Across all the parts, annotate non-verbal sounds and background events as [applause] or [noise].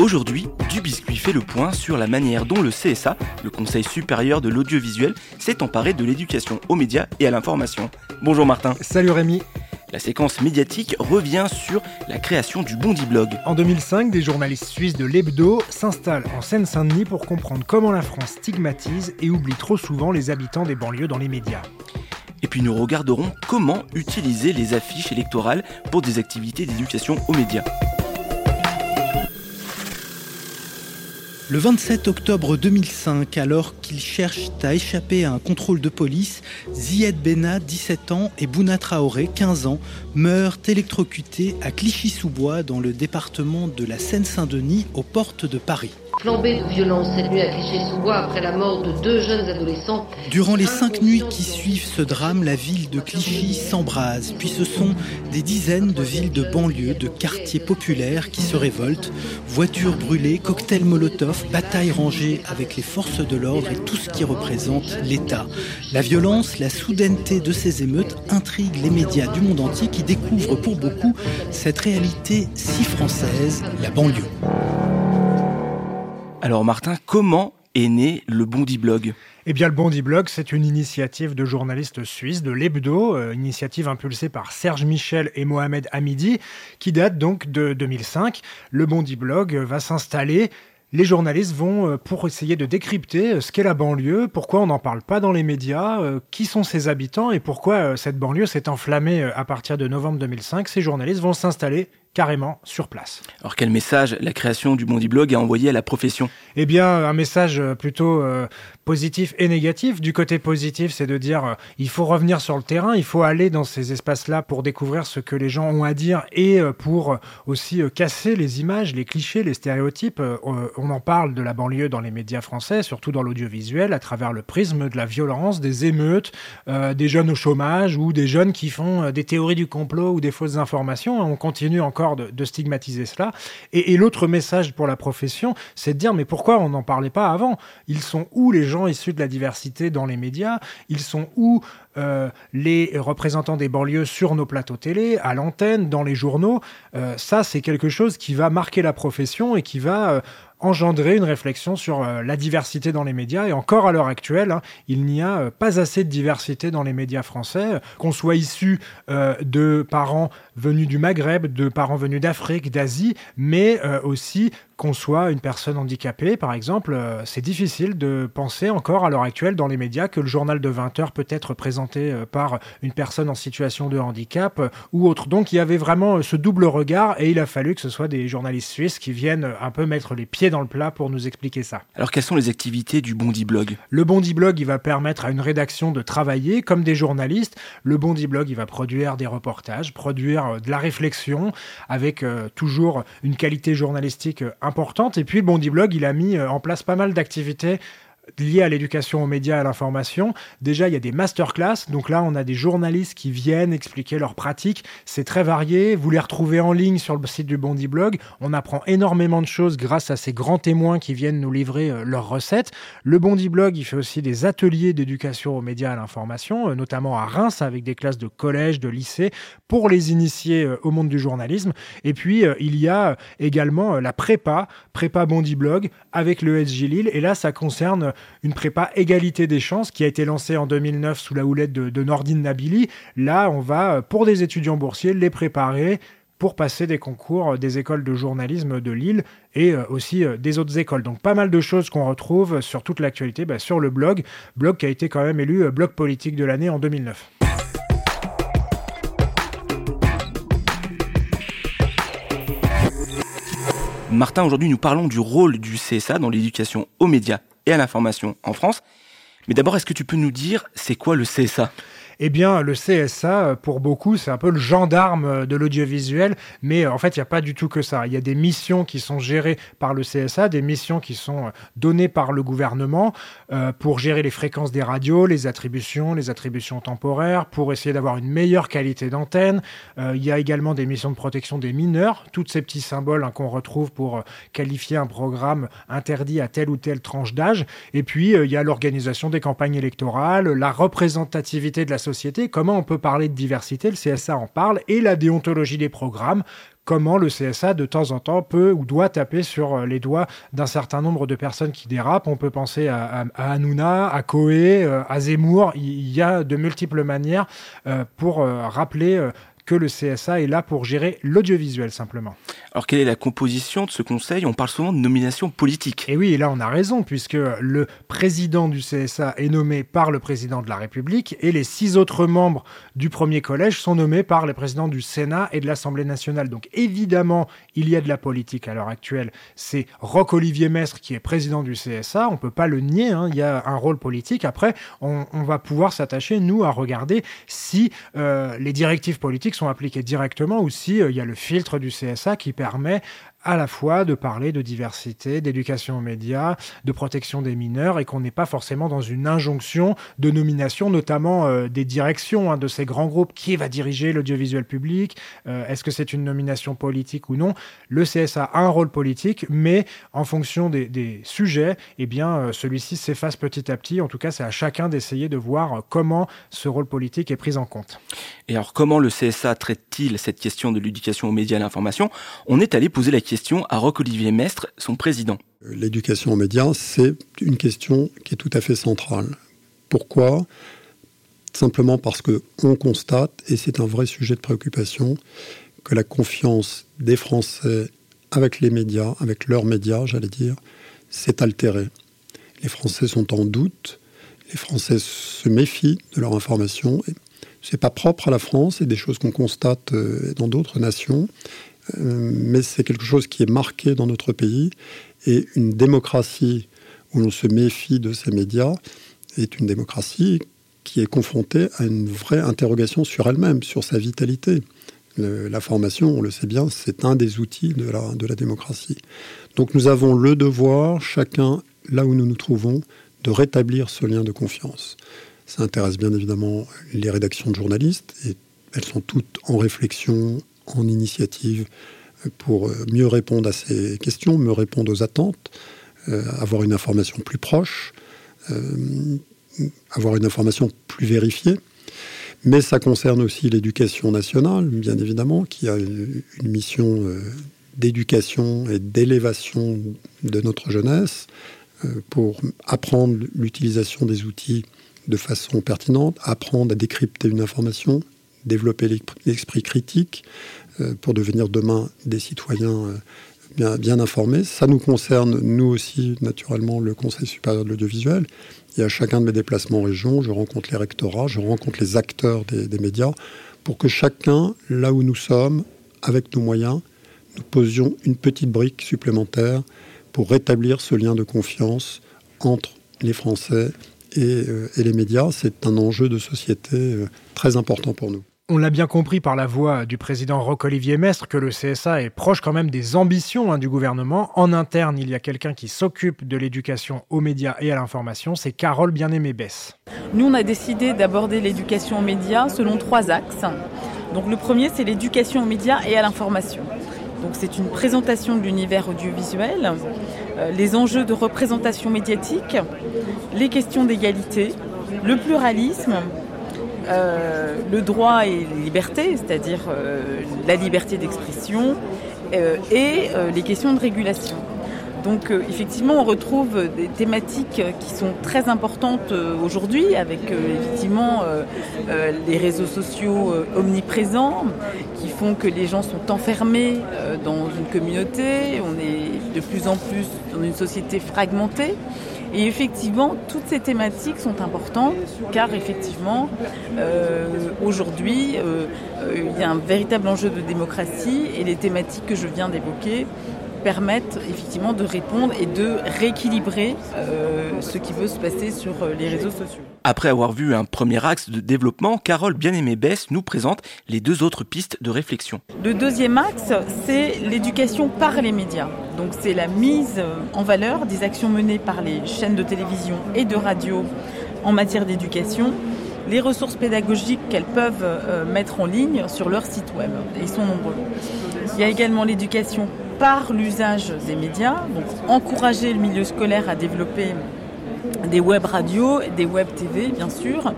Aujourd'hui, Dubiscuit fait le point sur la manière dont le CSA, le Conseil supérieur de l'audiovisuel, s'est emparé de l'éducation aux médias et à l'information. Bonjour Martin. Salut Rémi. La séquence médiatique revient sur la création du Bondi Blog. En 2005, des journalistes suisses de l'Hebdo s'installent en Seine-Saint-Denis pour comprendre comment la France stigmatise et oublie trop souvent les habitants des banlieues dans les médias. Et puis nous regarderons comment utiliser les affiches électorales pour des activités d'éducation aux médias. Le 27 octobre 2005, alors qu'ils cherchent à échapper à un contrôle de police, Zied Bena, 17 ans, et Bouna Traoré, 15 ans, meurent électrocutés à Clichy-sous-Bois dans le département de la Seine-Saint-Denis aux portes de Paris. Flambée de violence cette nuit à Clichy-sous-Bois après la mort de deux jeunes adolescents. Durant les cinq nuits qui suivent ce drame, la ville de Clichy s'embrase, puis ce sont des dizaines de villes de banlieue, de quartiers populaires qui se révoltent. Voitures brûlées, cocktails Molotov, batailles rangées avec les forces de l'ordre et tout ce qui représente l'État. La violence, la soudaineté de ces émeutes intriguent les médias du monde entier qui découvrent pour beaucoup cette réalité si française, la banlieue. Alors Martin, comment est né le Bondi Blog? Eh bien, le Bondi Blog, c'est une initiative de journalistes suisses, de l'Hebdo, euh, initiative impulsée par Serge Michel et Mohamed Hamidi, qui date donc de 2005. Le Bondi Blog va s'installer. Les journalistes vont, euh, pour essayer de décrypter euh, ce qu'est la banlieue, pourquoi on n'en parle pas dans les médias, qui sont ses habitants et pourquoi cette banlieue s'est enflammée à partir de novembre 2005. Ces journalistes vont s'installer carrément sur place. Alors quel message la création du Bondi Blog a envoyé à la profession? Eh bien, un message euh, plutôt euh, positif et négatif. Du côté positif, c'est de dire euh, il faut revenir sur le terrain, il faut aller dans ces espaces-là pour découvrir ce que les gens ont à dire et euh, pour aussi casser les images, les clichés, les stéréotypes. On en parle de la banlieue dans les médias français, surtout dans l'audiovisuel, à travers le prisme de la violence, des émeutes, des jeunes au chômage ou des jeunes qui font des théories du complot ou des fausses informations. On continue encore de, stigmatiser cela. Et, et l'autre message pour la profession, c'est de dire mais pourquoi on n'en parlait pas avant? Ils sont où les gens issus de la diversité dans les médias? Ils sont où euh, les représentants des banlieues sur nos plateaux télé, à l'antenne, dans les journaux? Euh, Ça, c'est quelque chose qui va marquer la profession et qui va euh, engendrer une réflexion sur euh, la diversité dans les médias. Et encore à l'heure actuelle, hein, il n'y a euh, pas assez de diversité dans les médias français, qu'on soit issu euh, de parents venus du Maghreb, de parents venus d'Afrique, d'Asie, mais aussi qu'on soit une personne handicapée, par exemple, euh, c'est difficile de penser encore à l'heure actuelle dans les médias que le journal de 20 heures peut être présenté euh, par une personne en situation de handicap euh, ou autre. Donc il y avait vraiment ce double regard et il a fallu que ce soit des journalistes suisses qui viennent un peu mettre les pieds dans le plat pour nous expliquer ça. Alors quelles sont les activités du Bondi Blog? Le Bondi Blog, il va permettre à une rédaction de travailler comme des journalistes. Le Bondi Blog, il va produire des reportages, produire de la réflexion avec toujours une qualité journalistique importante. Et puis le Bondi Blog, il a mis euh, en place pas mal d'activités liées à l'éducation aux médias et à l'information. Déjà, il y a des masterclass. Donc là, on a des journalistes qui viennent expliquer leurs pratiques. C'est très varié. Vous les retrouvez en ligne sur le site du Bondi Blog. On apprend énormément de choses grâce à ces grands témoins qui viennent nous livrer euh, leurs recettes. Le Bondi Blog, il fait aussi des ateliers d'éducation aux médias et à l'information, euh, notamment à Reims avec des classes de collège, de lycée, pour les initier euh, au monde du journalisme. Et puis, il y a également la prépa, prépa Bondi Blog, avec le SJ Lille. Et là, ça concerne une prépa égalité des chances qui a été lancée en 2009 sous la houlette de, Nordine Nabili. Là, on va, euh, pour des étudiants boursiers, les préparer pour passer des concours euh, des écoles de journalisme de Lille et euh, aussi des autres écoles. Donc pas mal de choses qu'on retrouve sur toute l'actualité bah, sur le blog, blog qui a été quand même élu blog politique de l'année en 2009. Martin, aujourd'hui nous parlons du rôle du CSA dans l'éducation aux médias et à l'information en France. Mais d'abord, est-ce que tu peux nous dire c'est quoi le CSA Eh bien, le CSA, pour beaucoup, c'est un peu le gendarme de l'audiovisuel, mais en fait, il n'y a pas du tout que ça. Il y a des missions qui sont gérées par le CSA, des missions qui sont données par le gouvernement euh, pour gérer les fréquences des radios, les attributions, les attributions temporaires, pour essayer d'avoir une meilleure qualité d'antenne. Euh, il y a également des missions de protection des mineurs, tous ces petits symboles hein, qu'on retrouve pour euh, qualifier un programme interdit à telle ou telle tranche d'âge. Et puis, il y a l'organisation des campagnes électorales, la représentativité de la société, comment on peut parler de diversité, le CSA en parle, et la déontologie des programmes, comment le CSA de temps en temps peut ou doit taper sur euh, les doigts d'un certain nombre de personnes qui dérapent. On peut penser à, à, Hanouna, à Coé, euh, à Zemmour. Il y a de multiples manières euh, pour rappeler que le CSA est là pour gérer l'audiovisuel simplement. Alors quelle est la composition de ce conseil? On parle souvent de nomination politique. Et oui, et là on a raison, puisque le président du CSA est nommé par le président de la République et les six autres membres du premier collège sont nommés par les présidents du Sénat et de l'Assemblée nationale. Donc évidemment, il y a de la politique à l'heure actuelle. C'est Roch-Olivier Mestre qui est président du CSA, on ne peut pas le nier, hein. il y a un rôle politique. Après, on, va pouvoir s'attacher, nous, à regarder si euh, les directives politiques sont appliquées directement ou si euh, il y a le filtre du CSA qui permet à la fois de parler de diversité, d'éducation aux médias, de protection des mineurs, et qu'on n'est pas forcément dans une injonction de nomination, notamment euh, des directions hein, de ces grands groupes. Qui va diriger l'audiovisuel public? Euh, Est-ce que c'est une nomination politique ou non? Le CSA a un rôle politique, mais en fonction des, sujets, eh bien, euh, celui-ci s'efface petit à petit. En tout cas, c'est à chacun d'essayer de voir comment ce rôle politique est pris en compte. Et alors, comment le CSA traite-t-il cette question de l'éducation aux médias et à l'information? On est allé poser la question à Roch-Olivier Mestre, son président. L'éducation aux médias, c'est une question qui est tout à fait centrale. Pourquoi? Simplement parce qu'on constate, et c'est un vrai sujet de préoccupation, que la confiance des Français avec les médias, avec leurs médias, j'allais dire, s'est altérée. Les Français sont en doute, les Français se méfient de leur information. C'est pas propre à la France, c'est des choses qu'on constate euh, dans d'autres nations. Mais c'est quelque chose qui est marqué dans notre pays. Et une démocratie où l'on se méfie de ces médias est une démocratie qui est confrontée à une vraie interrogation sur elle-même, sur sa vitalité. la formation, on le sait bien, c'est un des outils de la, de la démocratie. Donc nous avons le devoir, chacun, là où nous nous trouvons, de rétablir ce lien de confiance. Ça intéresse bien évidemment les rédactions de journalistes, et elles sont toutes en réflexion, en initiative pour euh, mieux répondre à ces questions, mieux répondre aux attentes, euh, avoir une information plus proche, euh, avoir une information plus vérifiée. Mais ça concerne aussi l'éducation nationale, bien évidemment, qui a une mission d'éducation et d'élévation de notre jeunesse pour apprendre l'utilisation des outils de façon pertinente, apprendre à décrypter une information, développer l'esprit critique euh, pour devenir demain des citoyens euh, bien, informés. Ça nous concerne, nous aussi, naturellement, le Conseil supérieur de l'audiovisuel. Et à chacun de mes déplacements en région, je rencontre les rectorats, je rencontre les acteurs des, médias, pour que chacun, là où nous sommes, avec nos moyens, nous posions une petite brique supplémentaire pour rétablir ce lien de confiance entre les Français et, euh, et les médias. C'est un enjeu de société très important pour nous. On l'a bien compris par la voix du président Roch-Olivier Mestre que le CSA est proche quand même des ambitions hein, du gouvernement. En interne, il y a quelqu'un qui s'occupe de l'éducation aux médias et à l'information, c'est Carole Bien-Aimé Bess. Nous, on a décidé d'aborder l'éducation aux médias selon trois axes. Donc le premier, c'est l'éducation aux médias et à l'information. Donc c'est une présentation de l'univers audiovisuel, euh, les enjeux de représentation médiatique, les questions d'égalité, le pluralisme euh, le droit et les libertés, c'est-à-dire euh, la liberté d'expression euh, et les questions de régulation. Donc effectivement, on retrouve des thématiques qui sont très importantes aujourd'hui, avec effectivement les réseaux sociaux omniprésents, qui font que les gens sont enfermés dans une communauté. On est de plus en plus dans une société fragmentée. Et effectivement, toutes ces thématiques sont importantes car effectivement, euh, aujourd'hui, euh, euh, il y a un véritable enjeu de démocratie et les thématiques que je viens d'évoquer permettent effectivement de répondre et de rééquilibrer ce qui veut se passer sur les réseaux sociaux. Après avoir vu un premier axe de développement, Carole Bien-Aimé-Bess nous présente les deux autres pistes de réflexion. Le deuxième axe, c'est l'éducation par les médias. Donc c'est la mise en valeur des actions menées par les chaînes de télévision et de radio en matière d'éducation, les ressources pédagogiques qu'elles peuvent euh, mettre en ligne sur leur site web. Et ils sont nombreux. Il y a également l'éducation par l'usage des médias, donc encourager le milieu scolaire à développer des web radios, des web TV bien sûr.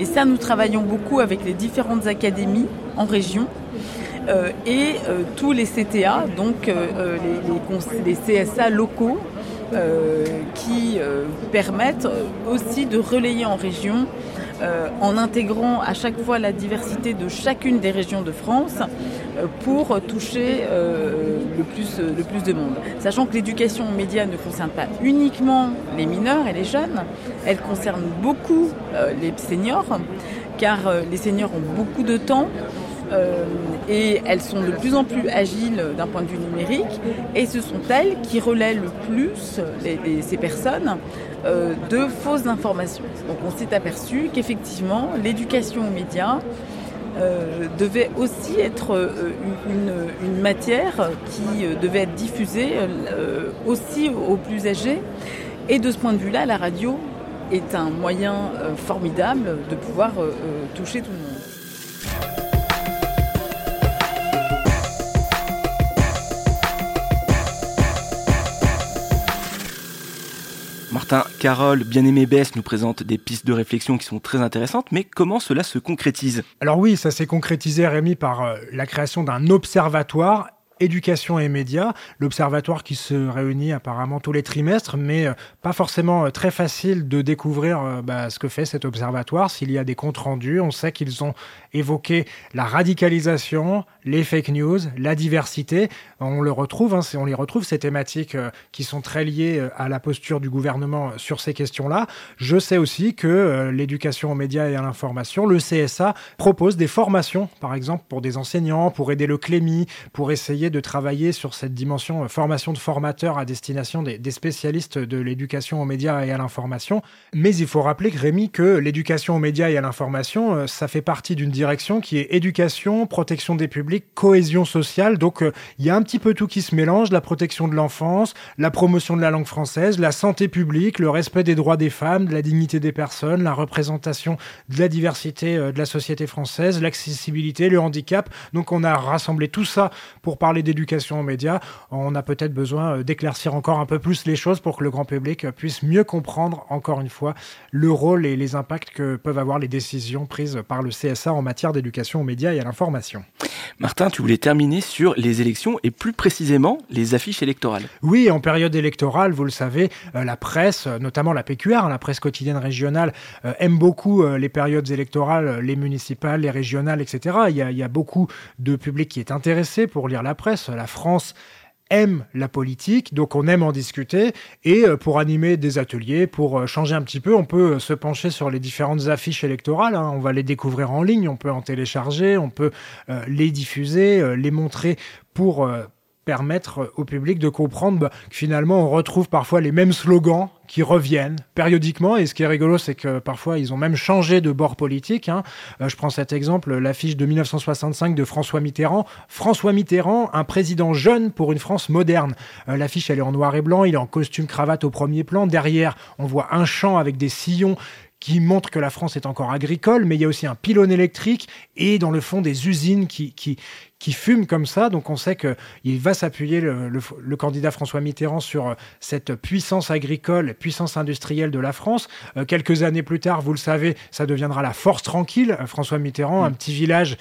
Et ça, nous travaillons beaucoup avec les différentes académies en région euh, et euh, tous les CTA, donc euh, les, les, CSA locaux, qui permettent aussi de relayer en région en intégrant à chaque fois la diversité de chacune des régions de France pour toucher le, plus, le plus de monde. Sachant que l'éducation aux médias ne concerne pas uniquement les mineurs et les jeunes, elle concerne beaucoup les seniors, car les seniors ont beaucoup de temps, euh, et elles sont de plus en plus agiles d'un point de vue numérique et ce sont elles qui relaient le plus ces personnes euh, de fausses informations. Donc on s'est aperçu qu'effectivement l'éducation aux médias euh, devait aussi être une, matière qui devait être diffusée aussi aux plus âgés. Et de ce point de vue-là, la radio est un moyen formidable de pouvoir toucher tout le monde. Carole, bien-aimé Bess nous présente des pistes de réflexion qui sont très intéressantes, mais comment cela se concrétise? Alors oui, ça s'est concrétisé, Rémi, par euh, la création d'un observatoire éducation et médias, l'observatoire qui se réunit apparemment tous les trimestres, mais euh, pas forcément euh, très facile de découvrir euh, bah, ce que fait cet observatoire. S'il y a des comptes rendus, on sait qu'ils ont évoqué la radicalisation, les fake news, la diversité. On le retrouve, hein, on les retrouve ces thématiques qui sont très liées à la posture du gouvernement sur ces questions-là. Je sais aussi que l'éducation aux médias et à l'information, le CSA propose des formations, par exemple pour des enseignants, pour aider le Clémy, pour essayer de travailler sur cette dimension euh, formation de formateurs à destination des, spécialistes de l'éducation aux médias et à l'information. Mais il faut rappeler, Rémi, que l'éducation aux médias et à l'information, euh, ça fait partie d'une direction qui est éducation, protection des publics, cohésion sociale. Donc euh, il y a un petit peu tout qui se mélange, la protection de l'enfance, la promotion de la langue française, la santé publique, le respect des droits des femmes, de la dignité des personnes, la représentation de la diversité de la société française, l'accessibilité, le handicap. Donc on a rassemblé tout ça pour parler d'éducation aux médias, on a peut-être besoin euh, d'éclaircir encore un peu plus les choses pour que le grand public puisse mieux comprendre, encore une fois, le rôle et les impacts que peuvent avoir les décisions prises par le CSA en matière d'éducation aux médias et à l'information. Martin, tu voulais terminer sur les élections et plus précisément les affiches électorales. Oui, en période électorale, vous le savez, euh, la presse, notamment la PQR, hein, la presse quotidienne régionale, euh, aime beaucoup les périodes électorales, les municipales, les régionales, etc. Il y, a, il y a beaucoup de public qui est intéressé pour lire la presse. La France aime la politique, donc on aime en discuter. Et euh, pour animer des ateliers, pour euh, changer un petit peu, on peut euh, se pencher sur les différentes affiches électorales. Hein. On va les découvrir en ligne, on peut en télécharger, on peut les diffuser, les montrer pour permettre au public de comprendre bah, que finalement on retrouve parfois les mêmes slogans qui reviennent périodiquement. Et ce qui est rigolo, c'est que parfois ils ont même changé de bord politique. Hein. Euh, je prends cet exemple, l'affiche de 1965 de François Mitterrand. François Mitterrand, un président jeune pour une France moderne. Euh, l'affiche, elle est en noir et blanc, il est en costume cravate au premier plan. Derrière, on voit un champ avec des sillons qui montre que la France est encore agricole, mais il y a aussi un pylône électrique et dans le fond des usines qui, qui, qui fument comme ça. Donc on sait qu'il va s'appuyer, le, le, candidat François Mitterrand, sur euh, cette puissance agricole, puissance industrielle de la France. Euh, quelques années plus tard, vous le savez, ça deviendra la force tranquille. Euh, François Mitterrand, mm. un petit village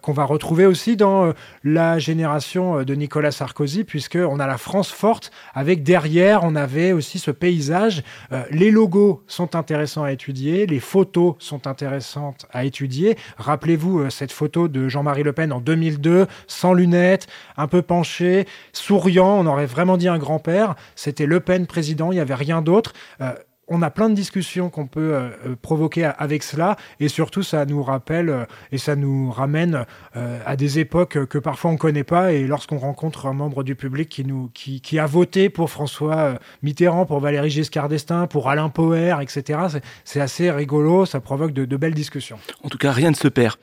qu'on va retrouver aussi dans la génération de Nicolas Sarkozy, puisqu'on a la France forte, avec derrière, on avait aussi ce paysage. les logos sont intéressants à étudier, les photos sont intéressantes à étudier. Rappelez-vous cette photo de Jean-Marie Le Pen en 2002 sans lunettes, un peu penché, souriant. On aurait vraiment dit un grand-père. C'était Le Pen président, il n'y avait rien d'autre. Euh, on a plein de discussions qu'on peut euh, euh, provoquer avec cela et surtout ça nous rappelle et ça nous ramène à des époques que parfois on connaît pas et lorsqu'on rencontre un membre du public qui a voté pour François Mitterrand, pour Valéry Giscard d'Estaing, pour Alain Poher, etc. C'est assez rigolo, ça provoque de belles discussions. En tout cas, rien ne se perd.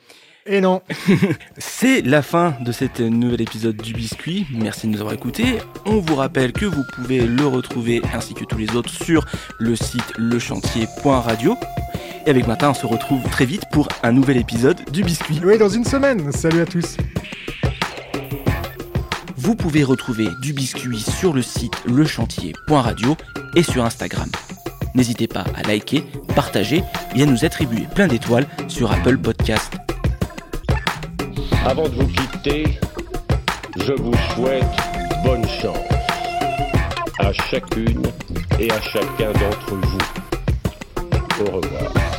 Et non. [laughs] C'est la fin de cet nouvel épisode du Biscuit. Merci de nous avoir écoutés. On vous rappelle que vous pouvez le retrouver ainsi que tous les autres sur le site lechantier.radio. Et avec Matin, on se retrouve très vite pour un nouvel épisode du Biscuit. Oui, dans une semaine. Salut à tous. Vous pouvez retrouver du Biscuit sur le site lechantier.radio et sur Instagram. N'hésitez pas à liker, partager et à nous attribuer plein d'étoiles sur Apple Podcast. Avant de vous quitter, je vous souhaite bonne chance à chacune et à chacun d'entre vous. Au revoir.